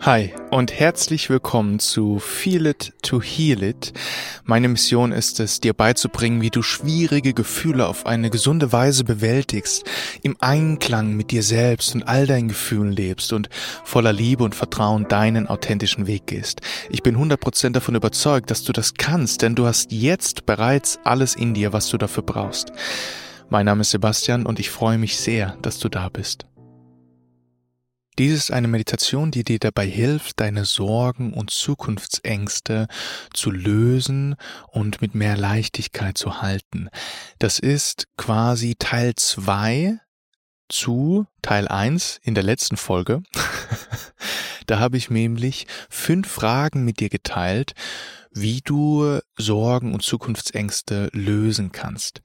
Hi und herzlich willkommen zu Feel It to Heal It. Meine Mission ist es, dir beizubringen, wie du schwierige Gefühle auf eine gesunde Weise bewältigst, im Einklang mit dir selbst und all deinen Gefühlen lebst und voller Liebe und Vertrauen deinen authentischen Weg gehst. Ich bin 100% davon überzeugt, dass du das kannst, denn du hast jetzt bereits alles in dir, was du dafür brauchst. Mein Name ist Sebastian und ich freue mich sehr, dass du da bist. Dies ist eine Meditation, die dir dabei hilft, deine Sorgen und Zukunftsängste zu lösen und mit mehr Leichtigkeit zu halten. Das ist quasi Teil zwei zu Teil eins in der letzten Folge. da habe ich nämlich fünf Fragen mit dir geteilt, wie du Sorgen und Zukunftsängste lösen kannst.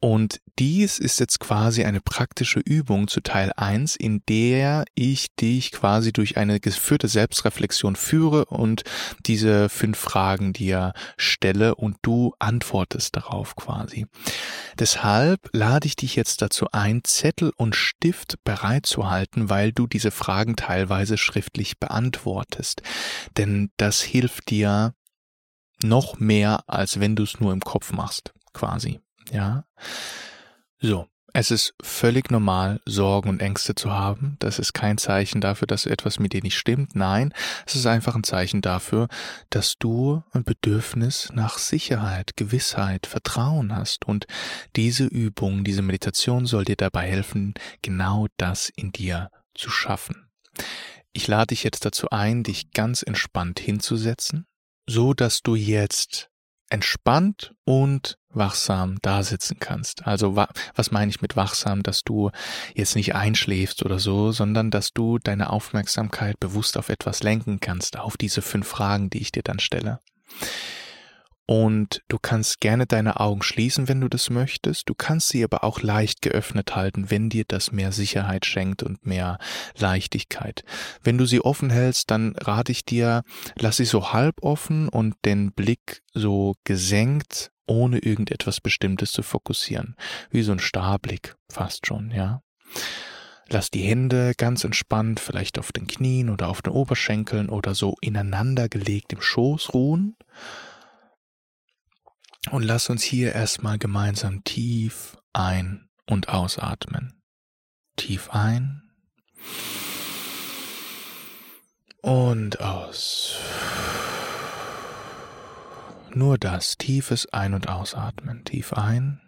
Und dies ist jetzt quasi eine praktische Übung zu Teil 1, in der ich dich quasi durch eine geführte Selbstreflexion führe und diese fünf Fragen dir stelle und du antwortest darauf quasi. Deshalb lade ich dich jetzt dazu ein, Zettel und Stift bereitzuhalten, weil du diese Fragen teilweise schriftlich beantwortest. Denn das hilft dir, noch mehr, als wenn du es nur im Kopf machst, quasi. Ja. So. Es ist völlig normal, Sorgen und Ängste zu haben. Das ist kein Zeichen dafür, dass etwas mit dir nicht stimmt. Nein, es ist einfach ein Zeichen dafür, dass du ein Bedürfnis nach Sicherheit, Gewissheit, Vertrauen hast. Und diese Übung, diese Meditation soll dir dabei helfen, genau das in dir zu schaffen. Ich lade dich jetzt dazu ein, dich ganz entspannt hinzusetzen, so dass du jetzt entspannt und wachsam da sitzen kannst. Also was meine ich mit wachsam, dass du jetzt nicht einschläfst oder so, sondern dass du deine Aufmerksamkeit bewusst auf etwas lenken kannst, auf diese fünf Fragen, die ich dir dann stelle. Und du kannst gerne deine Augen schließen, wenn du das möchtest. Du kannst sie aber auch leicht geöffnet halten, wenn dir das mehr Sicherheit schenkt und mehr Leichtigkeit. Wenn du sie offen hältst, dann rate ich dir, lass sie so halb offen und den Blick so gesenkt, ohne irgendetwas Bestimmtes zu fokussieren. Wie so ein Starblick fast schon, ja. Lass die Hände ganz entspannt, vielleicht auf den Knien oder auf den Oberschenkeln oder so ineinander gelegt im Schoß ruhen und lass uns hier erstmal gemeinsam tief ein- und ausatmen. Tief ein und aus. Nur das, tiefes Ein- und Ausatmen. Tief ein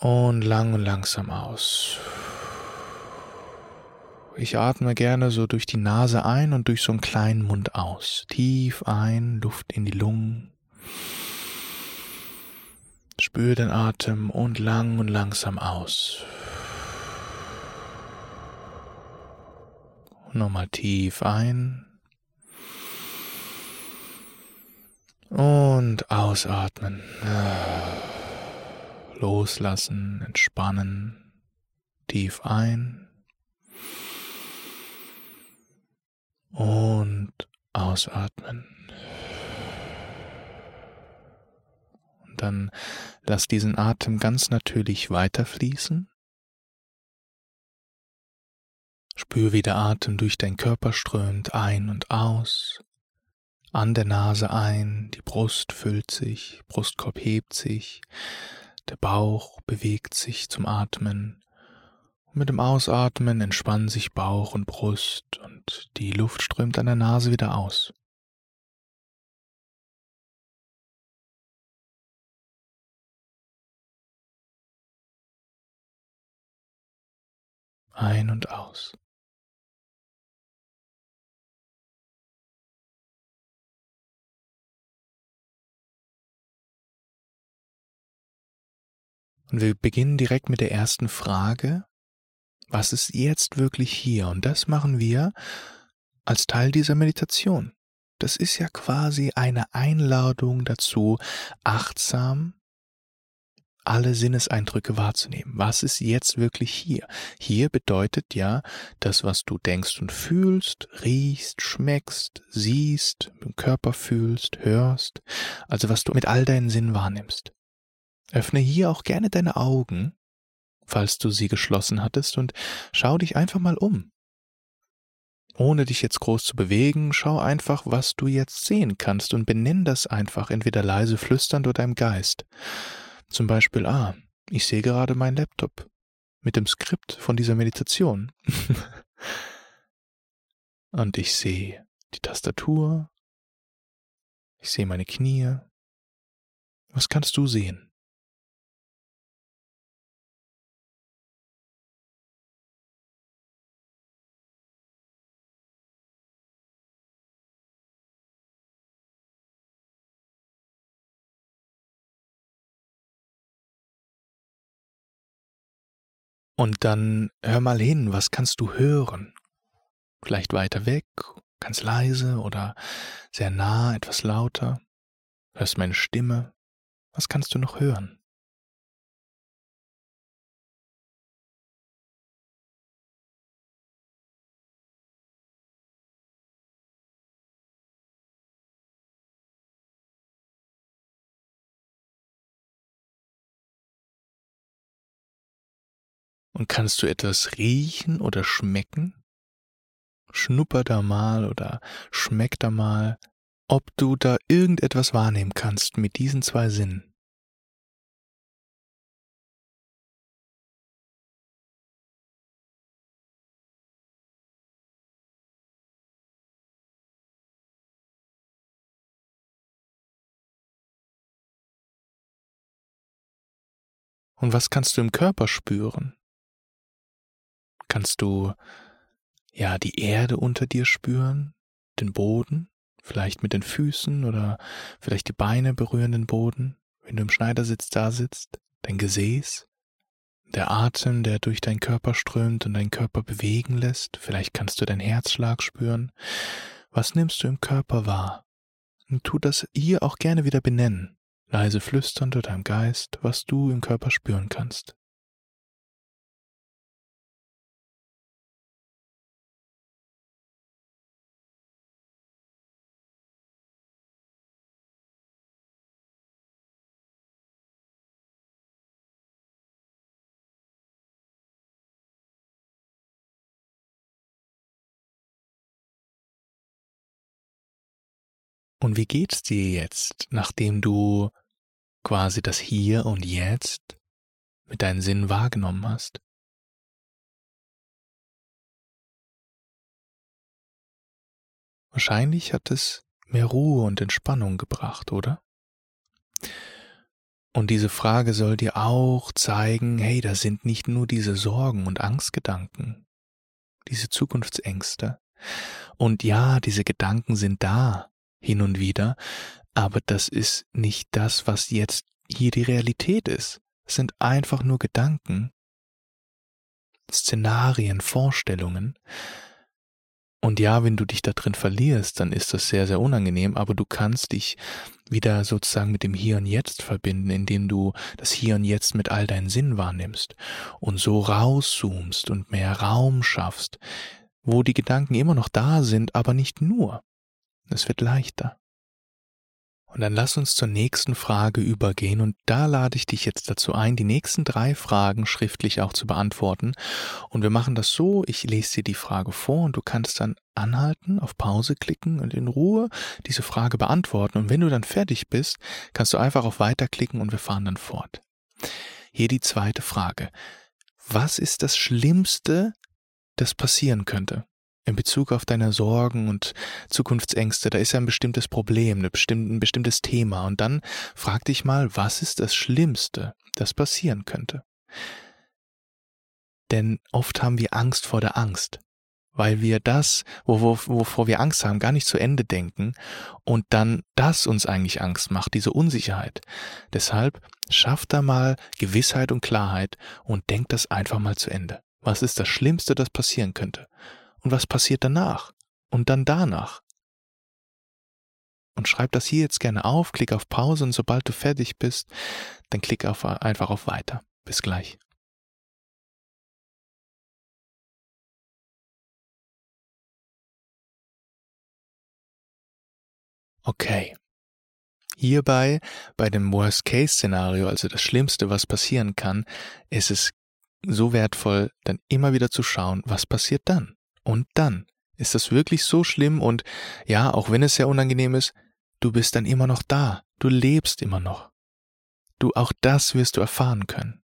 und lang und langsam aus. Ich atme gerne so durch die Nase ein und durch so einen kleinen Mund aus. Tief ein, Luft in die Lungen. Spür den Atem und lang und langsam aus. Nochmal tief ein. Und ausatmen. Loslassen, entspannen. Tief ein. Und ausatmen. Und dann lass diesen Atem ganz natürlich weiterfließen. Spür, wie der Atem durch deinen Körper strömt, ein und aus. An der Nase ein, die Brust füllt sich, Brustkorb hebt sich, der Bauch bewegt sich zum Atmen mit dem Ausatmen entspannen sich Bauch und Brust und die Luft strömt an der Nase wieder aus. Ein und aus. Und wir beginnen direkt mit der ersten Frage. Was ist jetzt wirklich hier? Und das machen wir als Teil dieser Meditation. Das ist ja quasi eine Einladung dazu, achtsam alle Sinneseindrücke wahrzunehmen. Was ist jetzt wirklich hier? Hier bedeutet ja das, was du denkst und fühlst, riechst, schmeckst, siehst, im Körper fühlst, hörst, also was du mit all deinen Sinnen wahrnimmst. Öffne hier auch gerne deine Augen falls du sie geschlossen hattest, und schau dich einfach mal um. ohne dich jetzt groß zu bewegen, schau einfach, was du jetzt sehen kannst und benenn das einfach, entweder leise flüsternd oder im Geist. Zum Beispiel, ah, ich sehe gerade meinen Laptop mit dem Skript von dieser Meditation. und ich sehe die Tastatur, ich sehe meine Knie. Was kannst du sehen? Und dann hör mal hin, was kannst du hören? Vielleicht weiter weg, ganz leise oder sehr nah, etwas lauter. Hörst meine Stimme? Was kannst du noch hören? Und kannst du etwas riechen oder schmecken? Schnupper da mal oder schmeck da mal, ob du da irgendetwas wahrnehmen kannst mit diesen zwei Sinnen. Und was kannst du im Körper spüren? Kannst du ja die Erde unter dir spüren, den Boden, vielleicht mit den Füßen oder vielleicht die Beine berühren den Boden, wenn du im Schneidersitz da sitzt, dein Gesäß, der Atem, der durch deinen Körper strömt und deinen Körper bewegen lässt, vielleicht kannst du deinen Herzschlag spüren. Was nimmst du im Körper wahr? Und tu das hier auch gerne wieder benennen, leise flüsternd oder im Geist, was du im Körper spüren kannst. Und wie geht's dir jetzt, nachdem du quasi das Hier und Jetzt mit deinen Sinnen wahrgenommen hast? Wahrscheinlich hat es mehr Ruhe und Entspannung gebracht, oder? Und diese Frage soll dir auch zeigen, hey, da sind nicht nur diese Sorgen und Angstgedanken, diese Zukunftsängste. Und ja, diese Gedanken sind da, hin und wieder, aber das ist nicht das, was jetzt hier die Realität ist. Es sind einfach nur Gedanken, Szenarien, Vorstellungen. Und ja, wenn du dich da drin verlierst, dann ist das sehr, sehr unangenehm, aber du kannst dich wieder sozusagen mit dem Hier und Jetzt verbinden, indem du das Hier und Jetzt mit all deinen Sinnen wahrnimmst und so rauszoomst und mehr Raum schaffst, wo die Gedanken immer noch da sind, aber nicht nur. Es wird leichter. Und dann lass uns zur nächsten Frage übergehen und da lade ich dich jetzt dazu ein, die nächsten drei Fragen schriftlich auch zu beantworten. Und wir machen das so, ich lese dir die Frage vor und du kannst dann anhalten, auf Pause klicken und in Ruhe diese Frage beantworten. Und wenn du dann fertig bist, kannst du einfach auf Weiter klicken und wir fahren dann fort. Hier die zweite Frage. Was ist das Schlimmste, das passieren könnte? In Bezug auf deine Sorgen und Zukunftsängste, da ist ja ein bestimmtes Problem, ein bestimmtes Thema. Und dann frag dich mal, was ist das Schlimmste, das passieren könnte? Denn oft haben wir Angst vor der Angst, weil wir das, wovor wir Angst haben, gar nicht zu Ende denken und dann das uns eigentlich Angst macht, diese Unsicherheit. Deshalb schaff da mal Gewissheit und Klarheit und denk das einfach mal zu Ende. Was ist das Schlimmste, das passieren könnte? Und was passiert danach? Und dann danach? Und schreib das hier jetzt gerne auf, klick auf Pause und sobald du fertig bist, dann klick auf, einfach auf Weiter. Bis gleich. Okay. Hierbei, bei dem Worst-Case-Szenario, also das Schlimmste, was passieren kann, ist es so wertvoll, dann immer wieder zu schauen, was passiert dann. Und dann, Ist das wirklich so schlimm? Und ja, auch wenn es sehr unangenehm ist, du bist dann immer noch da. Du lebst immer noch. Du, auch das wirst du erfahren können.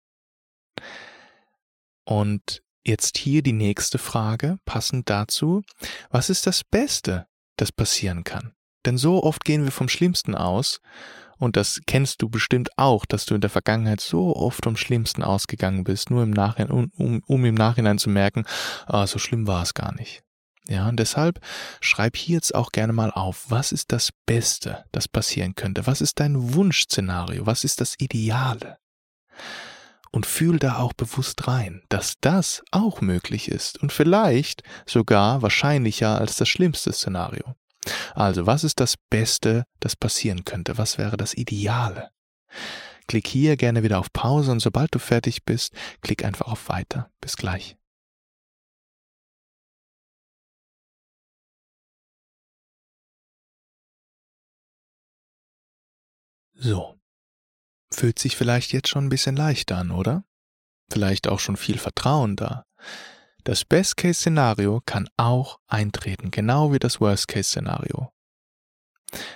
Und jetzt hier die nächste Frage, passend dazu. Was ist das Beste, das passieren kann? Denn so oft gehen wir vom Schlimmsten aus, und das kennst du bestimmt auch, dass du in der Vergangenheit so oft vom Schlimmsten ausgegangen bist, nur im Nachhinein, um, um, um im Nachhinein zu merken, ah, so schlimm war es gar nicht. Ja, und deshalb schreib hier jetzt auch gerne mal auf, was ist das Beste, das passieren könnte? Was ist dein Wunschszenario? Was ist das Ideale? Und fühl da auch bewusst rein, dass das auch möglich ist und vielleicht sogar wahrscheinlicher als das schlimmste Szenario. Also, was ist das Beste, das passieren könnte? Was wäre das Ideale? Klick hier gerne wieder auf Pause und sobald du fertig bist, klick einfach auf Weiter. Bis gleich. So. Fühlt sich vielleicht jetzt schon ein bisschen leichter an, oder? Vielleicht auch schon viel Vertrauen da. Das Best-Case-Szenario kann auch eintreten, genau wie das Worst-Case-Szenario.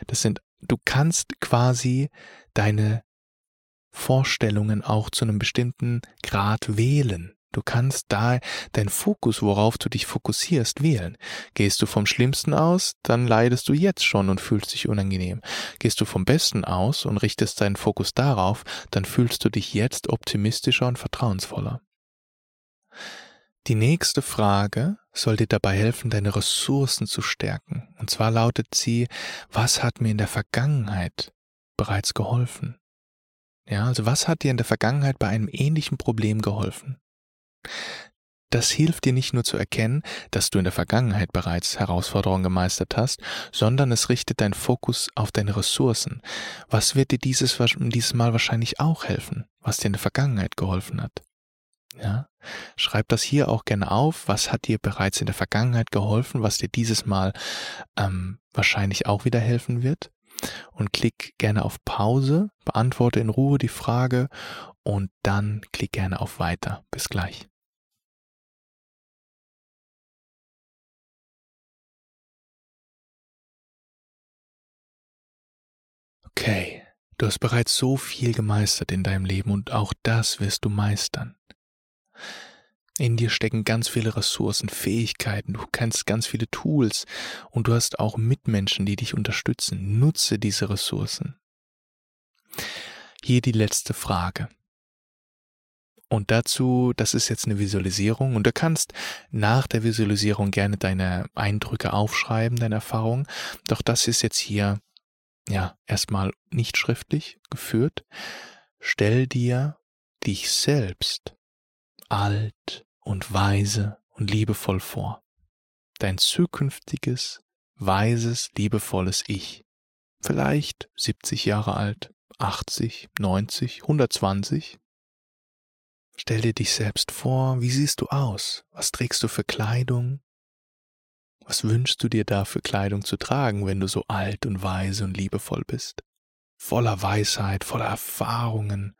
Das sind, du kannst quasi deine Vorstellungen auch zu einem bestimmten Grad wählen. Du kannst da dein Fokus, worauf du dich fokussierst, wählen. Gehst du vom Schlimmsten aus, dann leidest du jetzt schon und fühlst dich unangenehm. Gehst du vom Besten aus und richtest deinen Fokus darauf, dann fühlst du dich jetzt optimistischer und vertrauensvoller. Die nächste Frage soll dir dabei helfen, deine Ressourcen zu stärken. Und zwar lautet sie, was hat mir in der Vergangenheit bereits geholfen? Ja, also was hat dir in der Vergangenheit bei einem ähnlichen Problem geholfen? Das hilft dir nicht nur zu erkennen, dass du in der Vergangenheit bereits Herausforderungen gemeistert hast, sondern es richtet deinen Fokus auf deine Ressourcen. Was wird dir dieses, dieses Mal wahrscheinlich auch helfen, was dir in der Vergangenheit geholfen hat? Ja, schreib das hier auch gerne auf. Was hat dir bereits in der Vergangenheit geholfen, was dir dieses Mal ähm, wahrscheinlich auch wieder helfen wird? Und klick gerne auf Pause, beantworte in Ruhe die Frage und dann klick gerne auf Weiter. Bis gleich. Okay, du hast bereits so viel gemeistert in deinem Leben und auch das wirst du meistern. In dir stecken ganz viele Ressourcen, Fähigkeiten, du kennst ganz viele Tools und du hast auch Mitmenschen, die dich unterstützen. Nutze diese Ressourcen. Hier die letzte Frage. Und dazu, das ist jetzt eine Visualisierung und du kannst nach der Visualisierung gerne deine Eindrücke aufschreiben, deine Erfahrungen. Doch das ist jetzt hier, ja, erstmal nicht schriftlich geführt. Stell dir dich selbst alt und weise und liebevoll vor. Dein zukünftiges, weises, liebevolles Ich. Vielleicht 70 Jahre alt, 80, 90, 120. Stell dir dich selbst vor, wie siehst du aus? Was trägst du für Kleidung? Was wünschst du dir da für Kleidung zu tragen, wenn du so alt und weise und liebevoll bist? Voller Weisheit, voller Erfahrungen.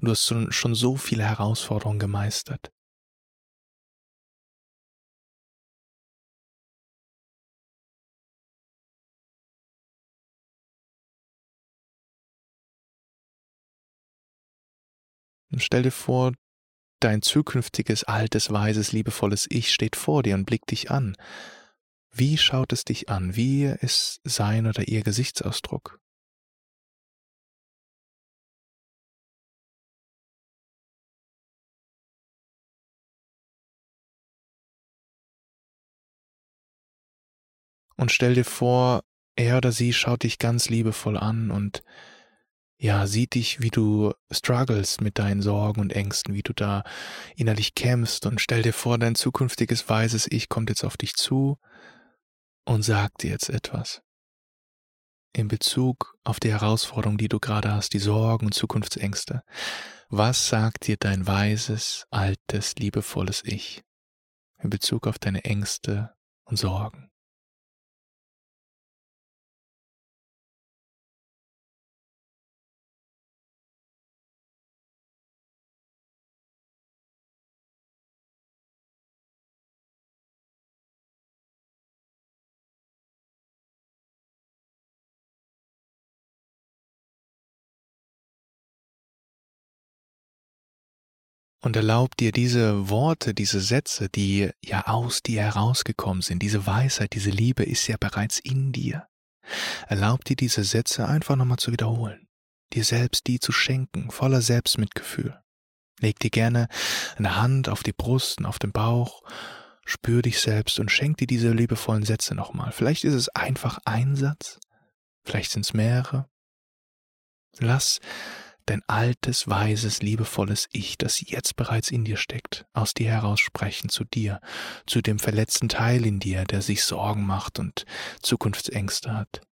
Du hast schon so viele Herausforderungen gemeistert. Und stell dir vor, dein zukünftiges, altes, weises, liebevolles Ich steht vor dir und blickt dich an. Wie schaut es dich an? Wie ist sein oder ihr Gesichtsausdruck? Und stell dir vor, er oder sie schaut dich ganz liebevoll an und ja, sieht dich, wie du struggles mit deinen Sorgen und Ängsten, wie du da innerlich kämpfst und stell dir vor, dein zukünftiges weises Ich kommt jetzt auf dich zu und sagt dir jetzt etwas. In Bezug auf die Herausforderung, die du gerade hast, die Sorgen und Zukunftsängste. Was sagt dir dein weises, altes, liebevolles Ich in Bezug auf deine Ängste und Sorgen? Und erlaub dir diese Worte, diese Sätze, die ja aus dir herausgekommen sind, diese Weisheit, diese Liebe ist ja bereits in dir. Erlaub dir diese Sätze einfach nochmal zu wiederholen, dir selbst die zu schenken, voller Selbstmitgefühl. Leg dir gerne eine Hand auf die Brust und auf den Bauch, spür dich selbst und schenk dir diese liebevollen Sätze nochmal. Vielleicht ist es einfach ein Satz, vielleicht sind es mehrere. Lass dein altes, weises, liebevolles Ich, das jetzt bereits in dir steckt, aus dir heraus sprechen zu dir, zu dem verletzten Teil in dir, der sich Sorgen macht und Zukunftsängste hat.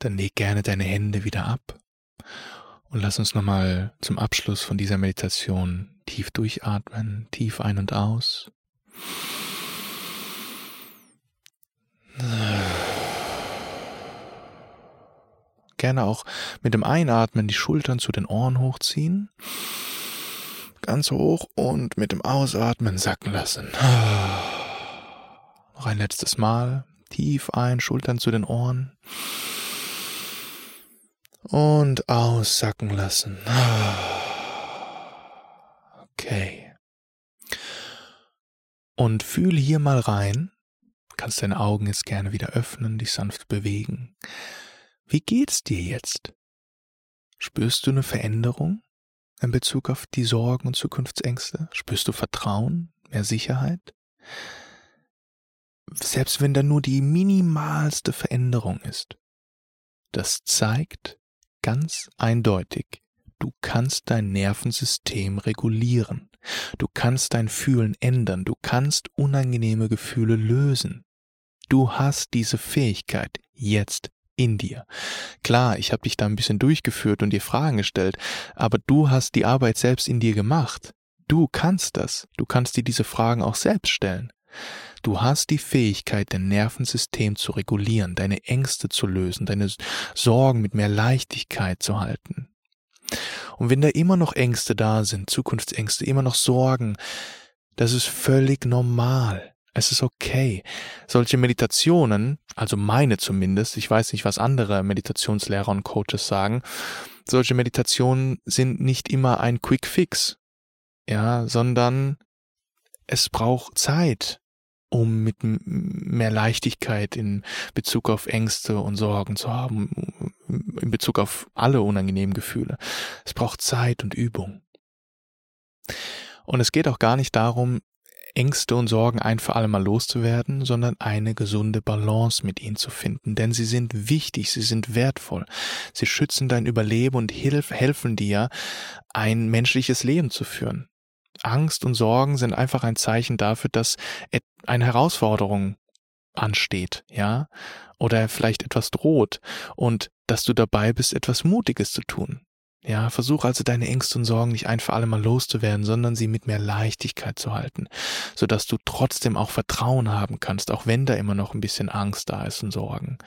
Dann leg gerne deine Hände wieder ab und lass uns nochmal zum Abschluss von dieser Meditation tief durchatmen, tief ein und aus. Gerne auch mit dem Einatmen die Schultern zu den Ohren hochziehen. Ganz hoch und mit dem Ausatmen sacken lassen. Noch ein letztes Mal. Tief ein, Schultern zu den Ohren und aussacken lassen. Okay. Und fühl hier mal rein. Kannst deine Augen jetzt gerne wieder öffnen, dich sanft bewegen. Wie geht's dir jetzt? Spürst du eine Veränderung in Bezug auf die Sorgen und Zukunftsängste? Spürst du Vertrauen, mehr Sicherheit? Selbst wenn da nur die minimalste Veränderung ist, das zeigt, ganz eindeutig, du kannst dein Nervensystem regulieren. Du kannst dein Fühlen ändern. Du kannst unangenehme Gefühle lösen. Du hast diese Fähigkeit jetzt in dir. Klar, ich habe dich da ein bisschen durchgeführt und dir Fragen gestellt, aber du hast die Arbeit selbst in dir gemacht. Du kannst das. Du kannst dir diese Fragen auch selbst stellen. Du hast die Fähigkeit, dein Nervensystem zu regulieren, deine Ängste zu lösen, deine Sorgen mit mehr Leichtigkeit zu halten. Und wenn da immer noch Ängste da sind, Zukunftsängste, immer noch Sorgen, das ist völlig normal. Es ist okay. Solche Meditationen, also meine zumindest, ich weiß nicht, was andere Meditationslehrer und Coaches sagen, solche Meditationen sind nicht immer ein Quick Fix, ja, sondern es braucht Zeit um mit mehr Leichtigkeit in Bezug auf Ängste und Sorgen zu haben, in Bezug auf alle unangenehmen Gefühle. Es braucht Zeit und Übung. Und es geht auch gar nicht darum, Ängste und Sorgen ein für alle Mal loszuwerden, sondern eine gesunde Balance mit ihnen zu finden. Denn sie sind wichtig, sie sind wertvoll. Sie schützen dein Überleben und helfen dir, ein menschliches Leben zu führen. Angst und Sorgen sind einfach ein Zeichen dafür, dass eine Herausforderung ansteht, ja, oder vielleicht etwas droht und dass du dabei bist, etwas Mutiges zu tun. Ja, versuch also deine Ängste und Sorgen nicht ein für alle Mal loszuwerden, sondern sie mit mehr Leichtigkeit zu halten, sodass du trotzdem auch Vertrauen haben kannst, auch wenn da immer noch ein bisschen Angst da ist und Sorgen.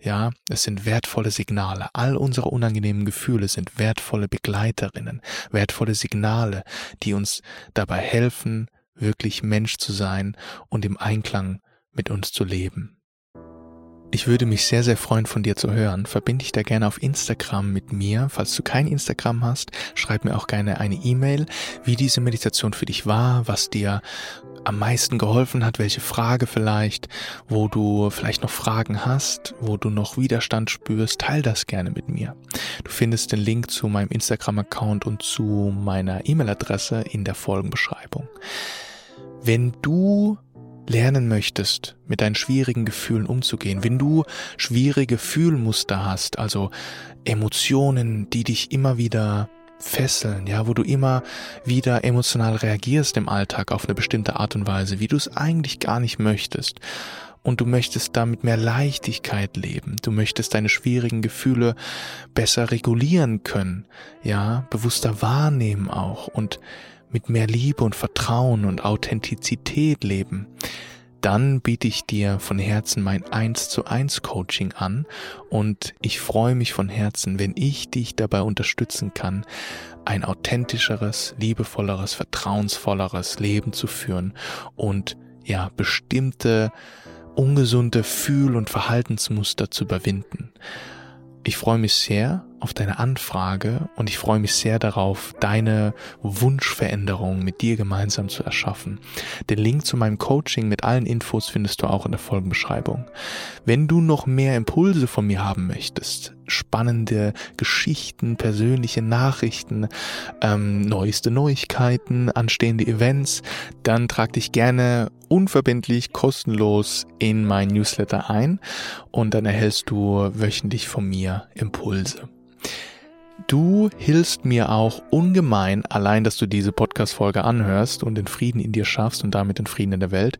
Ja, es sind wertvolle Signale. All unsere unangenehmen Gefühle sind wertvolle Begleiterinnen, wertvolle Signale, die uns dabei helfen, wirklich Mensch zu sein und im Einklang mit uns zu leben. Ich würde mich sehr, sehr freuen, von dir zu hören. Verbinde dich da gerne auf Instagram mit mir. Falls du kein Instagram hast, schreib mir auch gerne eine E-Mail, wie diese Meditation für dich war, was dir am meisten geholfen hat, welche Frage vielleicht, wo du vielleicht noch Fragen hast, wo du noch Widerstand spürst, teil das gerne mit mir. Du findest den Link zu meinem Instagram-Account und zu meiner E-Mail-Adresse in der Folgenbeschreibung. Wenn du lernen möchtest, mit deinen schwierigen Gefühlen umzugehen, wenn du schwierige Fühlmuster hast, also Emotionen, die dich immer wieder fesseln, ja, wo du immer wieder emotional reagierst im Alltag auf eine bestimmte Art und Weise, wie du es eigentlich gar nicht möchtest. Und du möchtest damit mehr Leichtigkeit leben. Du möchtest deine schwierigen Gefühle besser regulieren können, ja, bewusster wahrnehmen auch und mit mehr Liebe und Vertrauen und Authentizität leben, dann biete ich dir von Herzen mein 1 zu 1 Coaching an und ich freue mich von Herzen, wenn ich dich dabei unterstützen kann, ein authentischeres, liebevolleres, vertrauensvolleres Leben zu führen und ja, bestimmte ungesunde Fühl- und Verhaltensmuster zu überwinden. Ich freue mich sehr auf deine Anfrage und ich freue mich sehr darauf, deine Wunschveränderung mit dir gemeinsam zu erschaffen. Den Link zu meinem Coaching mit allen Infos findest du auch in der Folgenbeschreibung. Wenn du noch mehr Impulse von mir haben möchtest, spannende Geschichten, persönliche Nachrichten, ähm, neueste Neuigkeiten, anstehende Events, dann trag dich gerne unverbindlich kostenlos in mein Newsletter ein und dann erhältst du wöchentlich von mir Impulse. Du hilfst mir auch ungemein, allein, dass du diese Podcast-Folge anhörst und den Frieden in dir schaffst und damit den Frieden in der Welt.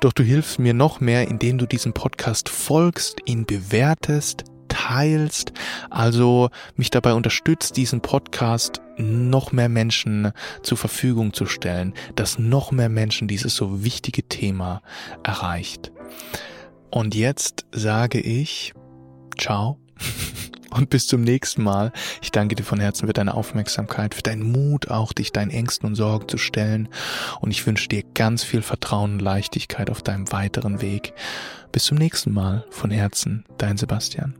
Doch du hilfst mir noch mehr, indem du diesem Podcast folgst, ihn bewertest, teilst, also mich dabei unterstützt, diesen Podcast noch mehr Menschen zur Verfügung zu stellen, dass noch mehr Menschen dieses so wichtige Thema erreicht. Und jetzt sage ich, ciao und bis zum nächsten Mal. Ich danke dir von Herzen für deine Aufmerksamkeit, für deinen Mut, auch dich deinen Ängsten und Sorgen zu stellen. Und ich wünsche dir ganz viel Vertrauen und Leichtigkeit auf deinem weiteren Weg. Bis zum nächsten Mal. Von Herzen, dein Sebastian.